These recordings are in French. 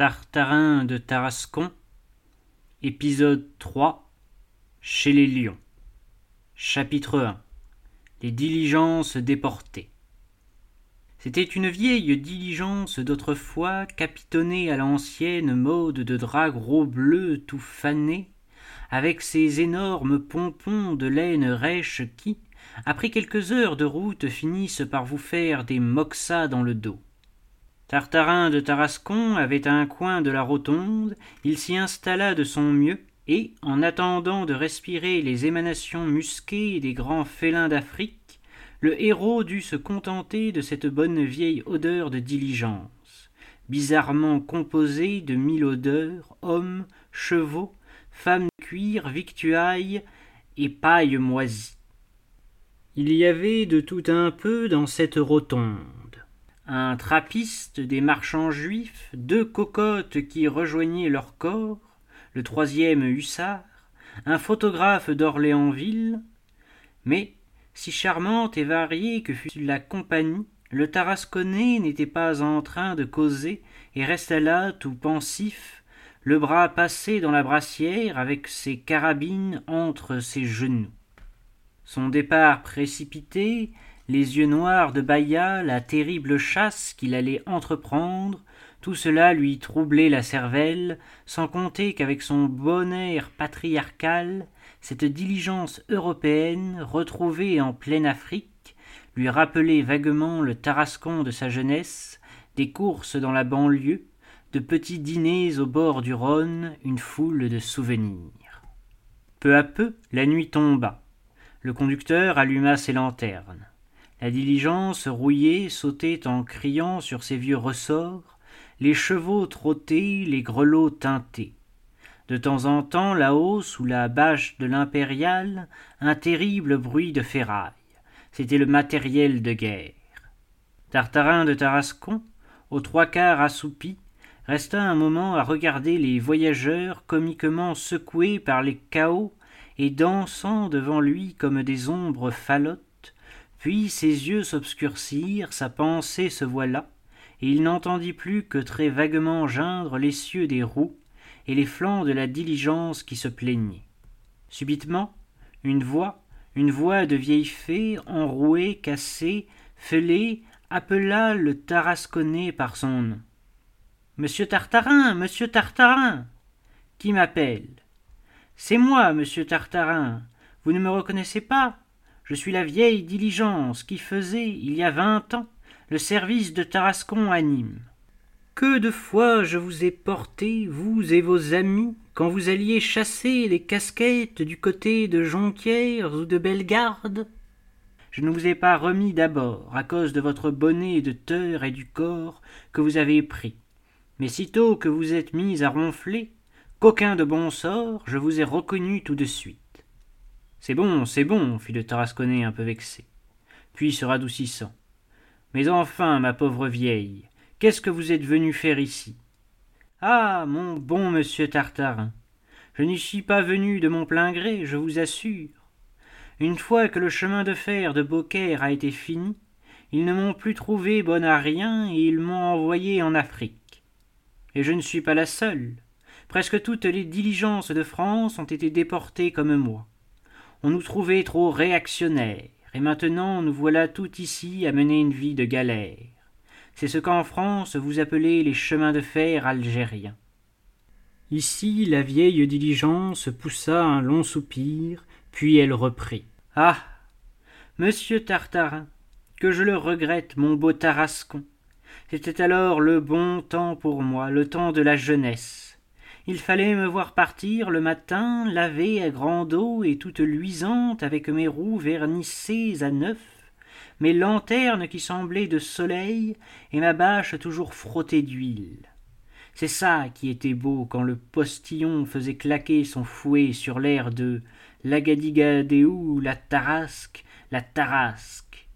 Tartarin de Tarascon, épisode 3 Chez les lions. Chapitre 1 Les diligences déportées. C'était une vieille diligence d'autrefois, capitonnée à l'ancienne mode de drap gros bleu tout fané, avec ses énormes pompons de laine rêche qui, après quelques heures de route, finissent par vous faire des moxas dans le dos. Tartarin de Tarascon avait un coin de la rotonde, il s'y installa de son mieux, et, en attendant de respirer les émanations musquées des grands félins d'Afrique, le héros dut se contenter de cette bonne vieille odeur de diligence, bizarrement composée de mille odeurs, hommes, chevaux, femmes de cuir, victuailles et paille moisie. Il y avait de tout un peu dans cette rotonde un trappiste, des marchands juifs, deux cocottes qui rejoignaient leur corps, le troisième hussard, un photographe d'Orléansville, mais, si charmante et variée que fût la compagnie, le Tarasconnais n'était pas en train de causer et resta là tout pensif, le bras passé dans la brassière avec ses carabines entre ses genoux. Son départ précipité, les yeux noirs de Baïa, la terrible chasse qu'il allait entreprendre, tout cela lui troublait la cervelle, sans compter qu'avec son bon air patriarcal, cette diligence européenne, retrouvée en pleine Afrique, lui rappelait vaguement le Tarascon de sa jeunesse, des courses dans la banlieue, de petits dîners au bord du Rhône, une foule de souvenirs. Peu à peu, la nuit tomba. Le conducteur alluma ses lanternes. La diligence rouillée sautait en criant sur ses vieux ressorts, les chevaux trottaient, les grelots tintaient. De temps en temps, là-haut, sous la bâche de l'impériale, un terrible bruit de ferraille. C'était le matériel de guerre. Tartarin de Tarascon, aux trois quarts assoupi, resta un moment à regarder les voyageurs comiquement secoués par les chaos et dansant devant lui comme des ombres falottes, puis ses yeux s'obscurcirent, sa pensée se voila, et il n'entendit plus que très vaguement geindre l'essieu des roues et les flancs de la diligence qui se plaignait. Subitement, une voix, une voix de vieille fée, enrouée, cassée, fêlée, appela le Tarasconnais par son nom. Monsieur Tartarin, monsieur Tartarin. Qui m'appelle? C'est moi, monsieur Tartarin. Vous ne me reconnaissez pas? Je suis la vieille diligence qui faisait, il y a vingt ans, le service de Tarascon à Nîmes. Que de fois je vous ai porté, vous et vos amis, quand vous alliez chasser les casquettes du côté de Jonquières ou de Bellegarde Je ne vous ai pas remis d'abord, à cause de votre bonnet de teur et du corps que vous avez pris. Mais sitôt que vous êtes mis à ronfler, qu'aucun de bon sort, je vous ai reconnu tout de suite. C'est bon, c'est bon, fit le Tarasconnais un peu vexé, puis se radoucissant. Mais enfin, ma pauvre vieille, qu'est-ce que vous êtes venu faire ici? Ah, mon bon monsieur Tartarin, je n'y suis pas venu de mon plein gré, je vous assure. Une fois que le chemin de fer de Beaucaire a été fini, ils ne m'ont plus trouvé bonne à rien et ils m'ont envoyé en Afrique. Et je ne suis pas la seule. Presque toutes les diligences de France ont été déportées comme moi. On nous trouvait trop réactionnaires, et maintenant nous voilà tout ici à mener une vie de galère. C'est ce qu'en France vous appelez les chemins de fer algériens. Ici la vieille diligence poussa un long soupir, puis elle reprit. Ah. Monsieur Tartarin, que je le regrette, mon beau Tarascon. C'était alors le bon temps pour moi, le temps de la jeunesse. Il fallait me voir partir le matin, laver à grande eau et toute luisante avec mes roues vernissées à neuf, mes lanternes qui semblaient de soleil et ma bâche toujours frottée d'huile. C'est ça qui était beau quand le postillon faisait claquer son fouet sur l'air de Lagadigadéou, la tarasque, la tarasque,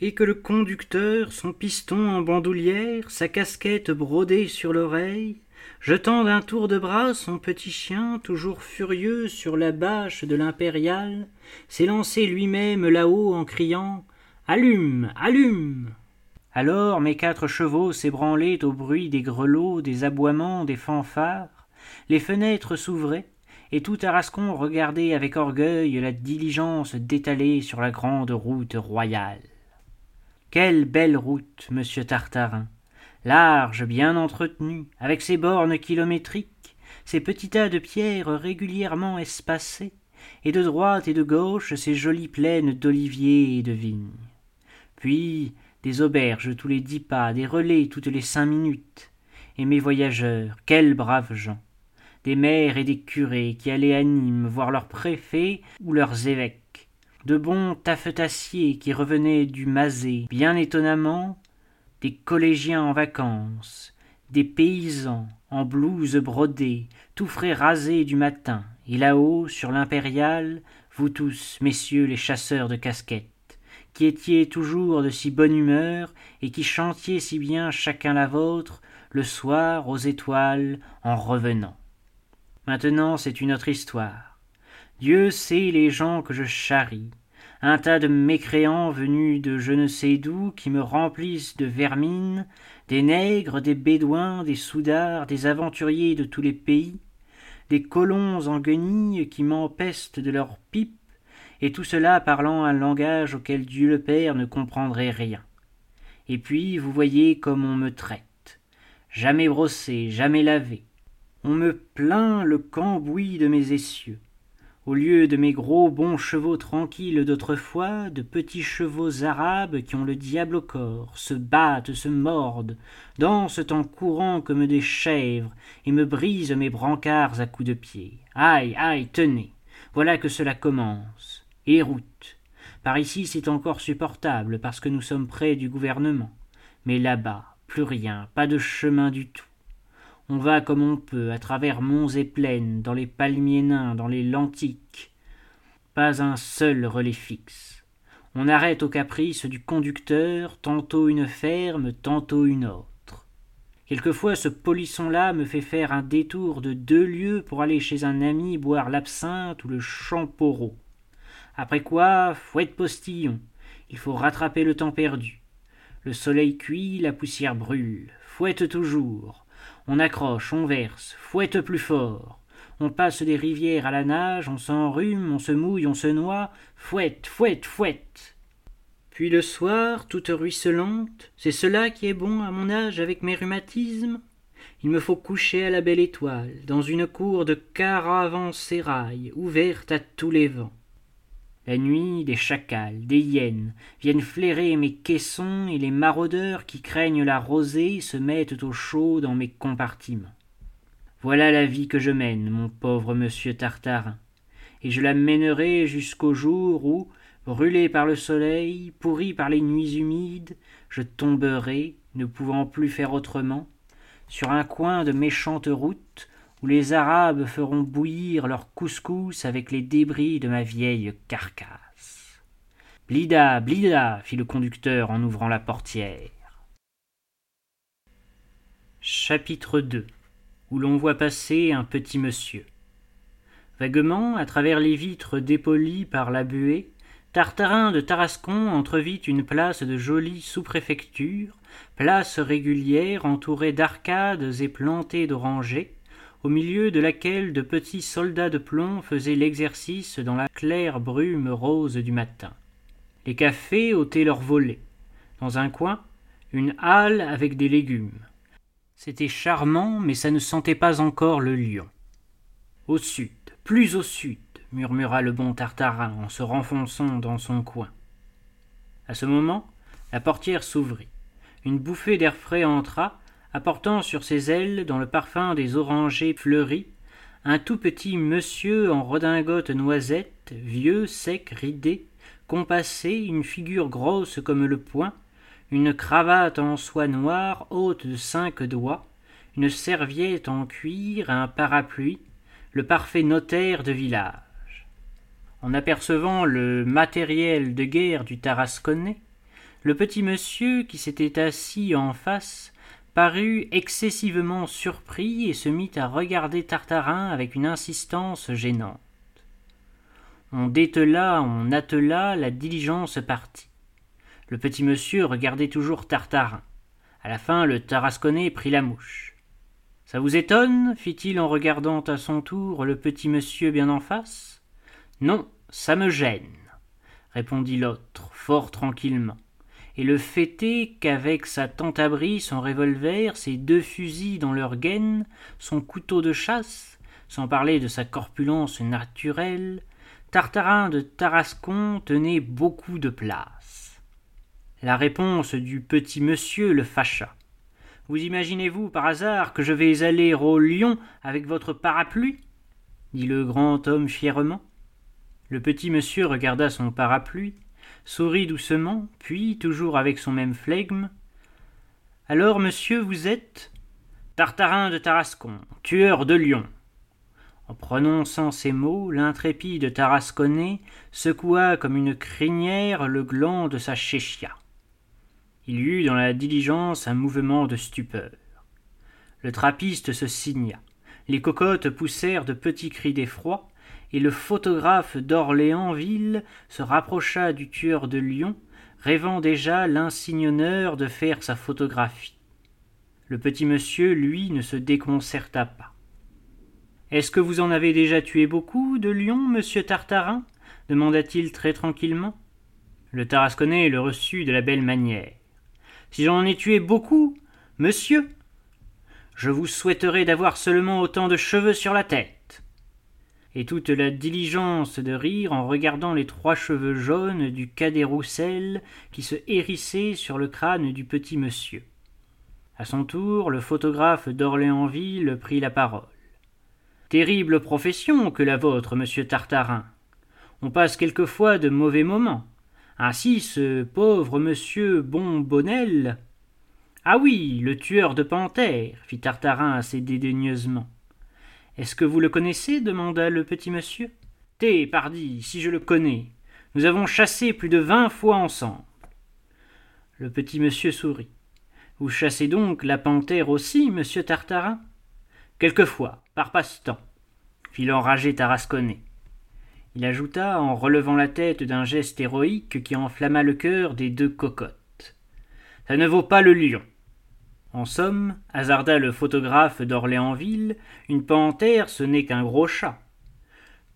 et que le conducteur, son piston en bandoulière, sa casquette brodée sur l'oreille, jetant d'un tour de bras son petit chien toujours furieux sur la bâche de l'impériale lancé lui-même là-haut en criant allume allume! Alors mes quatre chevaux s'ébranlaient au bruit des grelots des aboiements des fanfares. Les fenêtres s'ouvraient et tout tarascon regardait avec orgueil la diligence détaler sur la grande route royale. Quelle belle route monsieur tartarin large bien entretenue avec ses bornes kilométriques ses petits tas de pierres régulièrement espacés et de droite et de gauche ces jolies plaines d'oliviers et de vignes. Puis des auberges tous les dix pas des relais toutes les cinq minutes. Et mes voyageurs quels braves gens! Des maires et des curés qui allaient à nîmes voir leurs préfets ou leurs évêques. De bons taffetassiers qui revenaient du mazet bien étonnamment des collégiens en vacances des paysans en blouse brodée tout frais rasés du matin. Et là-haut sur l'impériale vous tous messieurs les chasseurs de casquettes qui étiez toujours de si bonne humeur et qui chantiez si bien chacun la vôtre le soir aux étoiles en revenant. Maintenant c'est une autre histoire. Dieu sait les gens que je charrie un tas de mécréants venus de je ne sais d'où qui me remplissent de vermine des nègres des bédouins des soudards des aventuriers de tous les pays des colons en guenilles qui m'empestent de leurs pipes et tout cela parlant un langage auquel dieu le père ne comprendrait rien. Et puis vous voyez comme on me traite. Jamais brossé jamais lavé. On me plaint le cambouis de mes essieux au lieu de mes gros bons chevaux tranquilles d'autrefois de petits chevaux arabes qui ont le diable au corps se battent se mordent dansent en courant comme des chèvres et me brisent mes brancards à coups de pied. Aïe aïe tenez voilà que cela commence. Et route. Par ici c'est encore supportable parce que nous sommes près du gouvernement. Mais là-bas plus rien pas de chemin du tout on va comme on peut à travers monts et plaines dans les palmiers nains dans les lentiques pas un seul relais fixe. On arrête au caprice du conducteur tantôt une ferme tantôt une autre. Quelquefois ce polisson là me fait faire un détour de deux lieues pour aller chez un ami boire l'absinthe ou le champoreau après quoi fouette postillon il faut rattraper le temps perdu. Le soleil cuit la poussière brûle fouette toujours on accroche on verse fouette plus fort. On passe des rivières à la nage on s'enrhume on se mouille on se noie. Fouette fouette fouette. Puis le soir toute ruisselante c'est cela qui est bon à mon âge avec mes rhumatismes. Il me faut coucher à la belle étoile dans une cour de caravansérail ouverte à tous les vents la nuit des chacals des hyènes viennent flairer mes caissons et les maraudeurs qui craignent la rosée se mettent au chaud dans mes compartiments. Voilà la vie que je mène mon pauvre monsieur tartarin et je la mènerai jusqu'au jour où brûlé par le soleil pourri par les nuits humides je tomberai ne pouvant plus faire autrement sur un coin de méchante route où les arabes feront bouillir leur couscous avec les débris de ma vieille carcasse. Blida blida fit le conducteur en ouvrant la portière. Chapitre ii où l'on voit passer un petit monsieur. Vaguement à travers les vitres dépolies par la buée tartarin de tarascon entrevit une place de jolie sous-préfecture place régulière entourée d'arcades et plantée d'orangers au milieu de laquelle de petits soldats de plomb faisaient l'exercice dans la claire brume rose du matin. Les cafés ôtaient leurs volets. Dans un coin une halle avec des légumes. C'était charmant mais ça ne sentait pas encore le lion au sud plus au sud! murmura le bon tartarin en se renfonçant dans son coin. À ce moment la portière s'ouvrit. Une bouffée d'air frais entra apportant sur ses ailes dans le parfum des orangers fleuris un tout petit monsieur en redingote noisette vieux sec ridé compassé une figure grosse comme le poing une cravate en soie noire haute de cinq doigts une serviette en cuir un parapluie le parfait notaire de village. En apercevant le matériel de guerre du tarasconnais le petit monsieur qui s'était assis en face parut excessivement surpris et se mit à regarder tartarin avec une insistance gênante on détela on attela la diligence partit Le petit monsieur regardait toujours Tartarin. À la fin, le Tarasconnais prit la mouche. Ça vous étonne? fit-il en regardant à son tour le petit monsieur bien en face. Non, ça me gêne, répondit l'autre, fort tranquillement. Et le est qu'avec sa tente abri, son revolver, ses deux fusils dans leur gaine, son couteau de chasse, sans parler de sa corpulence naturelle, Tartarin de Tarascon tenait beaucoup de place. La réponse du petit monsieur le fâcha. Vous imaginez-vous par hasard que je vais aller au lion avec votre parapluie? dit le grand homme fièrement. Le petit monsieur regarda son parapluie, sourit doucement, puis, toujours avec son même flegme Alors, monsieur, vous êtes Tartarin de Tarascon, tueur de lions. En prononçant ces mots, l'intrépide Tarasconnais secoua comme une crinière le gland de sa chéchia. Il y eut dans la diligence un mouvement de stupeur. Le trappiste se signa. Les cocottes poussèrent de petits cris d'effroi, et le photographe d'Orléansville se rapprocha du tueur de lions, rêvant déjà l'insigne honneur de faire sa photographie. Le petit monsieur, lui, ne se déconcerta pas. Est-ce que vous en avez déjà tué beaucoup de lions, monsieur Tartarin? demanda-t-il très tranquillement. Le Tarasconnais le reçut de la belle manière. Si j'en ai tué beaucoup, monsieur, je vous souhaiterais d'avoir seulement autant de cheveux sur la tête et toute la diligence de rire en regardant les trois cheveux jaunes du cadet Roussel qui se hérissaient sur le crâne du petit monsieur. À son tour, le photographe d'Orléansville prit la parole. Terrible profession que la vôtre, monsieur Tartarin. On passe quelquefois de mauvais moments. Ainsi, ce pauvre monsieur Bonbonnel. Ah oui, le tueur de panthères, fit Tartarin assez dédaigneusement. Est-ce que vous le connaissez demanda le petit monsieur. Té, pardi, si je le connais. Nous avons chassé plus de vingt fois ensemble. Le petit monsieur sourit. Vous chassez donc la panthère aussi, monsieur Tartarin? Quelquefois, par passe-temps, fit l'enragé Tarasconnais. Il ajouta en relevant la tête d'un geste héroïque qui enflamma le cœur des deux cocottes. Ça ne vaut pas le lion. En somme, hasarda le photographe d'Orléansville, une panthère ce n'est qu'un gros chat.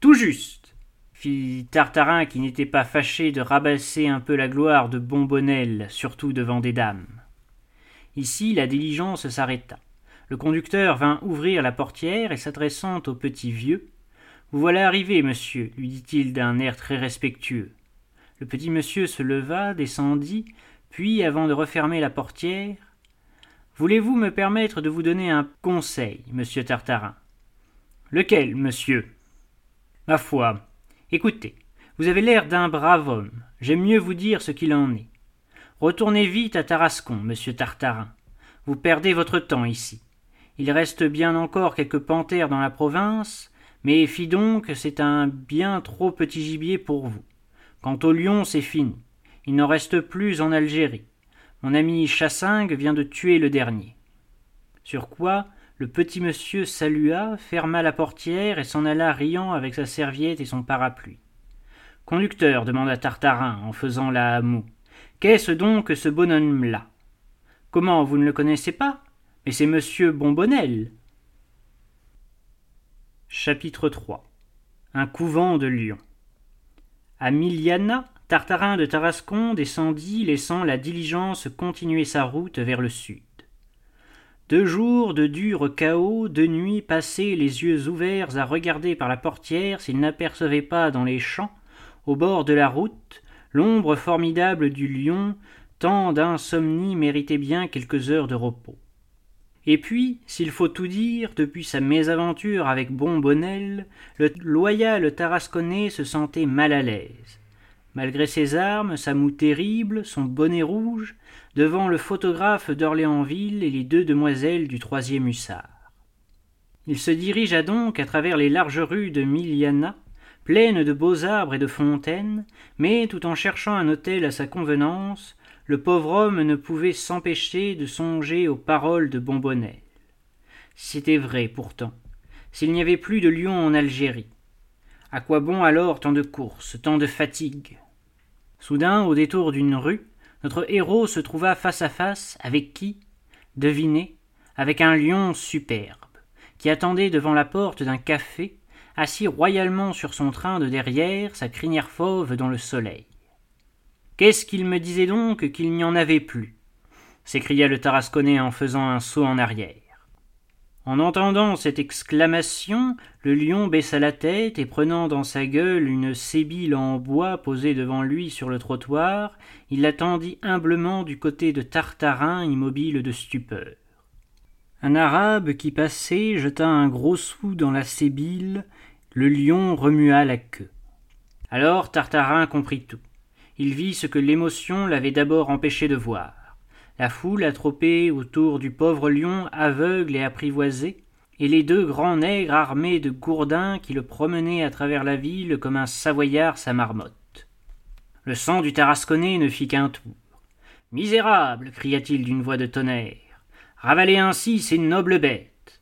Tout juste, fit Tartarin qui n'était pas fâché de rabasser un peu la gloire de Bombonnel, surtout devant des dames. Ici la diligence s'arrêta. Le conducteur vint ouvrir la portière et s'adressant au petit vieux. Vous voilà arrivé, monsieur, lui dit-il d'un air très respectueux. Le petit monsieur se leva, descendit, puis, avant de refermer la portière, Voulez-vous me permettre de vous donner un conseil, monsieur Tartarin? Lequel, monsieur? Ma foi, écoutez, vous avez l'air d'un brave homme. J'aime mieux vous dire ce qu'il en est. Retournez vite à Tarascon, monsieur Tartarin. Vous perdez votre temps ici. Il reste bien encore quelques panthères dans la province, mais fi donc, c'est un bien trop petit gibier pour vous. Quant au lion, c'est fini. Il n'en reste plus en Algérie. Mon ami Chassingue vient de tuer le dernier. Sur quoi le petit monsieur salua, ferma la portière et s'en alla riant avec sa serviette et son parapluie. Conducteur, demanda Tartarin en faisant la moue. Qu'est-ce donc ce bonhomme-là? Comment, vous ne le connaissez pas? Mais c'est monsieur Bombonnel. Chapitre 3 Un couvent de lions. À Miliana, Tartarin de Tarascon descendit, laissant la diligence continuer sa route vers le sud. Deux jours de dur chaos, deux nuits passées les yeux ouverts à regarder par la portière s'il n'apercevait pas dans les champs, au bord de la route, l'ombre formidable du lion, tant d'insomnie méritait bien quelques heures de repos. Et puis, s'il faut tout dire, depuis sa mésaventure avec Bombonnel, le loyal Tarasconnais se sentait mal à l'aise malgré ses armes, sa moue terrible, son bonnet rouge, devant le photographe d'Orléansville et les deux demoiselles du troisième hussard. Il se dirigea donc à travers les larges rues de Miliana, pleines de beaux arbres et de fontaines, mais tout en cherchant un hôtel à sa convenance, le pauvre homme ne pouvait s'empêcher de songer aux paroles de Bombonnel. C'était vrai pourtant. S'il n'y avait plus de lions en Algérie. À quoi bon alors tant de courses, tant de fatigues? Soudain, au détour d'une rue, notre héros se trouva face à face avec qui? Devinez, avec un lion superbe, qui attendait devant la porte d'un café, assis royalement sur son train de derrière, sa crinière fauve dans le soleil. Qu'est-ce qu'il me disait donc qu'il n'y en avait plus? s'écria le Tarasconnais en faisant un saut en arrière. En entendant cette exclamation, le lion baissa la tête et prenant dans sa gueule une sébile en bois posée devant lui sur le trottoir, il l'attendit humblement du côté de Tartarin immobile de stupeur. Un arabe qui passait jeta un gros sou dans la sébile, le lion remua la queue. Alors Tartarin comprit tout. Il vit ce que l'émotion l'avait d'abord empêché de voir la foule atropée autour du pauvre lion aveugle et apprivoisé, et les deux grands nègres armés de gourdins qui le promenaient à travers la ville comme un savoyard sa marmotte. Le sang du Tarasconnais ne fit qu'un tour. Misérable cria-t-il d'une voix de tonnerre, ravalez ainsi ces nobles bêtes.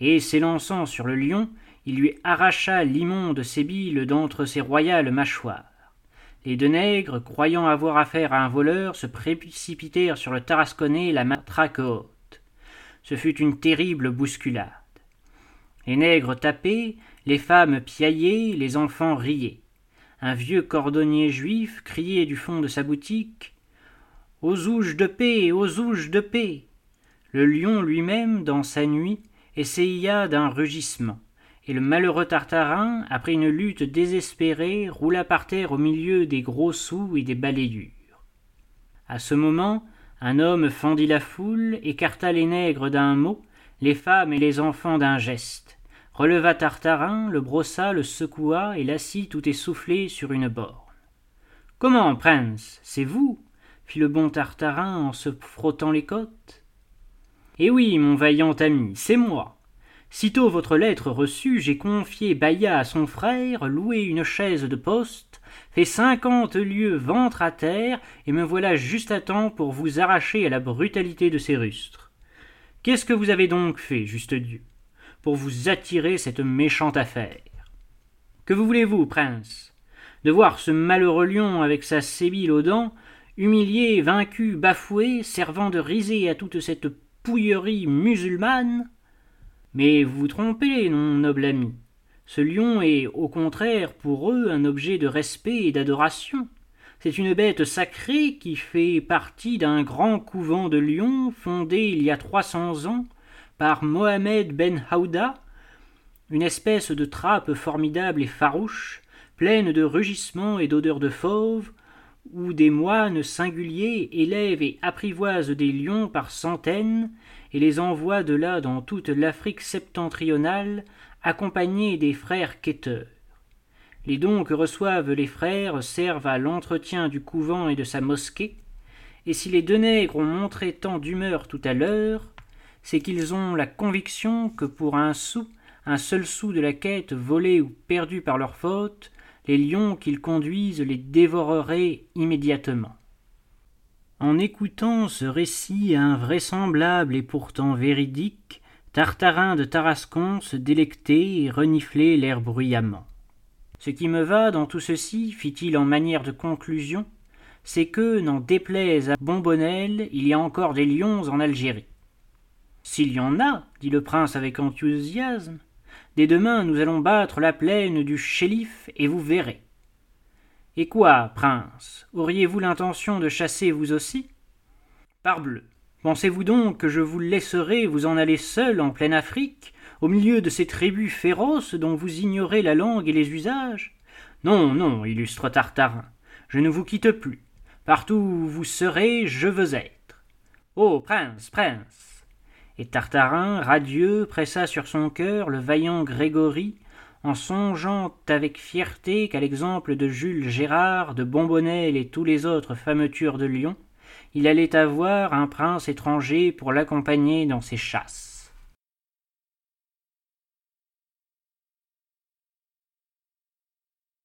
Et s'élançant sur le lion, il lui arracha l'immonde sébile d'entre ses royales mâchoires. Les deux nègres, croyant avoir affaire à un voleur, se précipitèrent sur le Tarasconnais la matraque haute. Ce fut une terrible bousculade. Les nègres tapaient, les femmes piaillaient, les enfants riaient. Un vieux cordonnier juif criait du fond de sa boutique Aux ouges de paix, aux ouges de paix Le lion lui-même, dans sa nuit, essaya d'un rugissement et le malheureux Tartarin, après une lutte désespérée, roula par terre au milieu des gros sous et des balayures. À ce moment, un homme fendit la foule, écarta les nègres d'un mot, les femmes et les enfants d'un geste, releva Tartarin, le brossa, le secoua et l'assit tout essoufflé sur une borne. Comment, prince, c'est vous? fit le bon Tartarin en se frottant les côtes. Eh oui, mon vaillant ami, c'est moi. Sitôt votre lettre reçue, j'ai confié Baïa à son frère, loué une chaise de poste, fait cinquante lieues ventre à terre, et me voilà juste à temps pour vous arracher à la brutalité de ces rustres. Qu'est-ce que vous avez donc fait, juste Dieu, pour vous attirer cette méchante affaire? Que voulez-vous, prince? De voir ce malheureux lion avec sa sébile aux dents, humilié, vaincu, bafoué, servant de risée à toute cette pouillerie musulmane mais vous vous trompez, mon noble ami. Ce lion est, au contraire, pour eux, un objet de respect et d'adoration. C'est une bête sacrée qui fait partie d'un grand couvent de lions fondé il y a trois cents ans par Mohamed Ben Haouda, une espèce de trappe formidable et farouche, pleine de rugissements et d'odeurs de fauve, où des moines singuliers élèvent et apprivoisent des lions par centaines et les envoient de là dans toute l'Afrique septentrionale accompagnés des frères quêteurs. Les dons que reçoivent les frères servent à l'entretien du couvent et de sa mosquée, et si les deux nègres ont montré tant d'humeur tout à l'heure, c'est qu'ils ont la conviction que pour un sou, un seul sou de la quête volée ou perdue par leur faute, les lions qu'ils conduisent les dévoreraient immédiatement. En écoutant ce récit invraisemblable et pourtant véridique, Tartarin de Tarascon se délectait et reniflait l'air bruyamment. Ce qui me va dans tout ceci, fit-il en manière de conclusion, c'est que, n'en déplaise à Bombonnel, il y a encore des lions en Algérie. S'il y en a, dit le prince avec enthousiasme, dès demain nous allons battre la plaine du Chélif et vous verrez. Et quoi, prince? Auriez-vous l'intention de chasser vous aussi? Parbleu! Pensez-vous donc que je vous laisserai vous en aller seul en pleine Afrique, au milieu de ces tribus féroces dont vous ignorez la langue et les usages? Non, non, illustre Tartarin, je ne vous quitte plus. Partout où vous serez, je veux être. Oh, prince, prince! Et Tartarin, radieux, pressa sur son cœur le vaillant Grégory, en songeant avec fierté qu'à l'exemple de Jules Gérard, de Bombonnel et tous les autres fameux de Lyon, il allait avoir un prince étranger pour l'accompagner dans ses chasses.